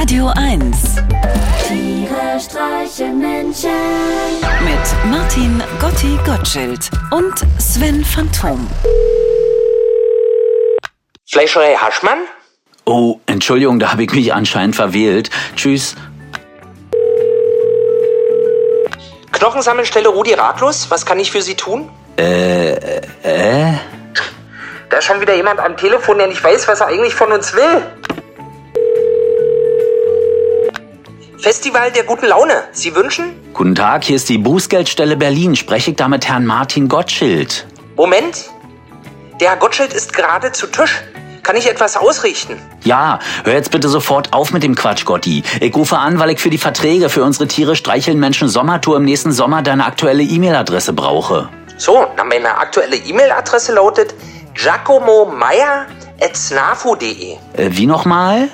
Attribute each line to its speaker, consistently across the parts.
Speaker 1: Radio 1
Speaker 2: Tiere streichen Menschen.
Speaker 1: mit Martin Gotti Gottschild und Sven Phantom.
Speaker 3: Fleischerei Haschmann?
Speaker 4: Oh, Entschuldigung, da habe ich mich anscheinend verwählt. Tschüss.
Speaker 3: Knochensammelstelle Rudi Ratlos? Was kann ich für Sie tun?
Speaker 4: Äh, äh?
Speaker 3: Da ist schon wieder jemand am Telefon, der nicht weiß, was er eigentlich von uns will. Festival der guten Laune. Sie wünschen?
Speaker 4: Guten Tag, hier ist die Bußgeldstelle Berlin. Spreche ich da mit Herrn Martin Gottschild?
Speaker 3: Moment. Der Herr Gottschild ist gerade zu Tisch. Kann ich etwas ausrichten?
Speaker 4: Ja, hör jetzt bitte sofort auf mit dem Quatsch, Gotti. Ich rufe an, weil ich für die Verträge für unsere Tiere streicheln Menschen Sommertour im nächsten Sommer deine aktuelle E-Mail-Adresse brauche.
Speaker 3: So, na, meine aktuelle E-Mail-Adresse lautet giacomomeyer.snafu.de
Speaker 4: Äh, wie nochmal?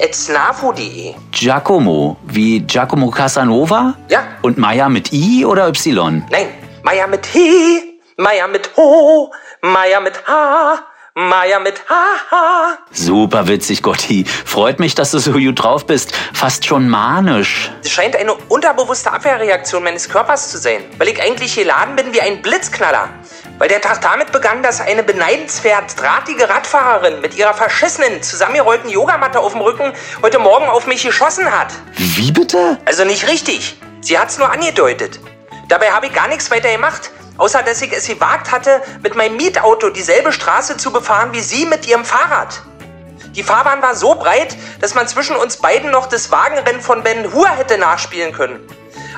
Speaker 3: giacomomeyer.snafu.de
Speaker 4: Giacomo, wie Giacomo Casanova?
Speaker 3: Ja.
Speaker 4: Und Maya mit I oder Y?
Speaker 3: Nein, Meier mit He, Meier mit Ho, Meier mit H, Meier mit H.
Speaker 4: Super witzig, Gotti. Freut mich, dass du so gut drauf bist. Fast schon manisch.
Speaker 3: Es scheint eine unterbewusste Abwehrreaktion meines Körpers zu sein, weil ich eigentlich geladen bin wie ein Blitzknaller. Weil der Tag damit begann, dass eine beneidenswert drahtige Radfahrerin mit ihrer verschissenen, zusammengerollten Yogamatte auf dem Rücken heute Morgen auf mich geschossen hat.
Speaker 4: Wie bitte?
Speaker 3: Also nicht richtig. Sie hat's nur angedeutet. Dabei habe ich gar nichts weiter gemacht, außer dass ich es gewagt hatte, mit meinem Mietauto dieselbe Straße zu befahren wie sie mit ihrem Fahrrad. Die Fahrbahn war so breit, dass man zwischen uns beiden noch das Wagenrennen von Ben Hur hätte nachspielen können.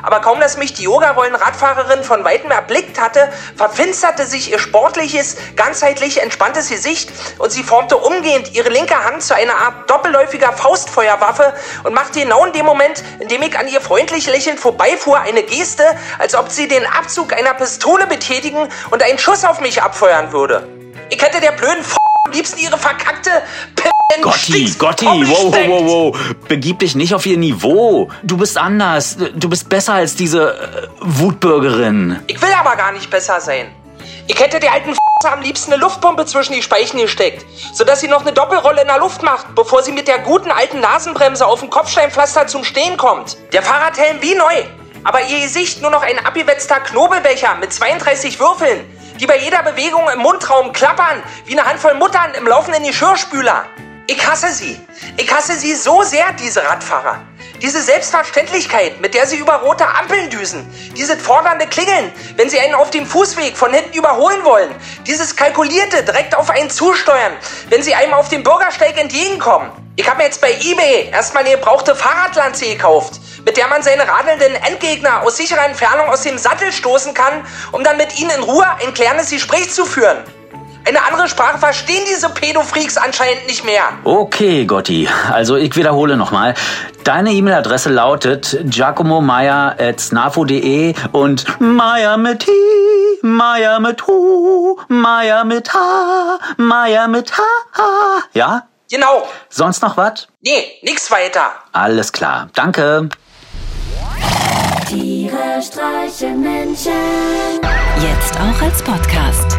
Speaker 3: Aber kaum, dass mich die Yogarollen-Radfahrerin von weitem erblickt hatte, verfinsterte sich ihr sportliches, ganzheitlich entspanntes Gesicht und sie formte umgehend ihre linke Hand zu einer Art doppelläufiger Faustfeuerwaffe und machte genau in dem Moment, in dem ich an ihr freundlich lächelnd vorbeifuhr, eine Geste, als ob sie den Abzug einer Pistole betätigen und einen Schuss auf mich abfeuern würde. Ich hätte der blöden F am liebsten ihre verkackte P
Speaker 4: Gotti, Gotti, wow, wow, wow, wow. Begib dich nicht auf ihr Niveau. Du bist anders. Du bist besser als diese äh, Wutbürgerin.
Speaker 3: Ich will aber gar nicht besser sein. Ich hätte der alten F am liebsten eine Luftpumpe zwischen die Speichen gesteckt, sodass sie noch eine Doppelrolle in der Luft macht, bevor sie mit der guten alten Nasenbremse auf dem Kopfsteinpflaster zum Stehen kommt. Der Fahrradhelm wie neu, aber ihr Gesicht nur noch ein abgewetzter Knobelbecher mit 32 Würfeln, die bei jeder Bewegung im Mundraum klappern, wie eine Handvoll Muttern im laufenden Geschirrspüler. Ich hasse sie. Ich hasse sie so sehr, diese Radfahrer. Diese Selbstverständlichkeit, mit der sie über rote Ampeln düsen. Dieses fordernde Klingeln, wenn sie einen auf dem Fußweg von hinten überholen wollen. Dieses kalkulierte, direkt auf einen zusteuern, wenn sie einem auf dem Bürgersteig entgegenkommen. Ich habe mir jetzt bei Ebay erstmal eine gebrauchte Fahrradlanze gekauft, mit der man seine radelnden Endgegner aus sicherer Entfernung aus dem Sattel stoßen kann, um dann mit ihnen in Ruhe ein klärendes Gespräch zu führen. Eine andere Sprache verstehen diese Pädofreaks anscheinend nicht mehr.
Speaker 4: Okay, Gotti. Also ich wiederhole nochmal. Deine E-Mail-Adresse lautet giacomomeyer.snafo.de und Meier mit I, Meier mit Hu, Meier mit H, Meier mit H. Ja?
Speaker 3: Genau.
Speaker 4: Sonst noch was?
Speaker 3: Nee, nix weiter.
Speaker 4: Alles klar. Danke.
Speaker 2: Tiere streichen Menschen.
Speaker 1: Jetzt auch als Podcast.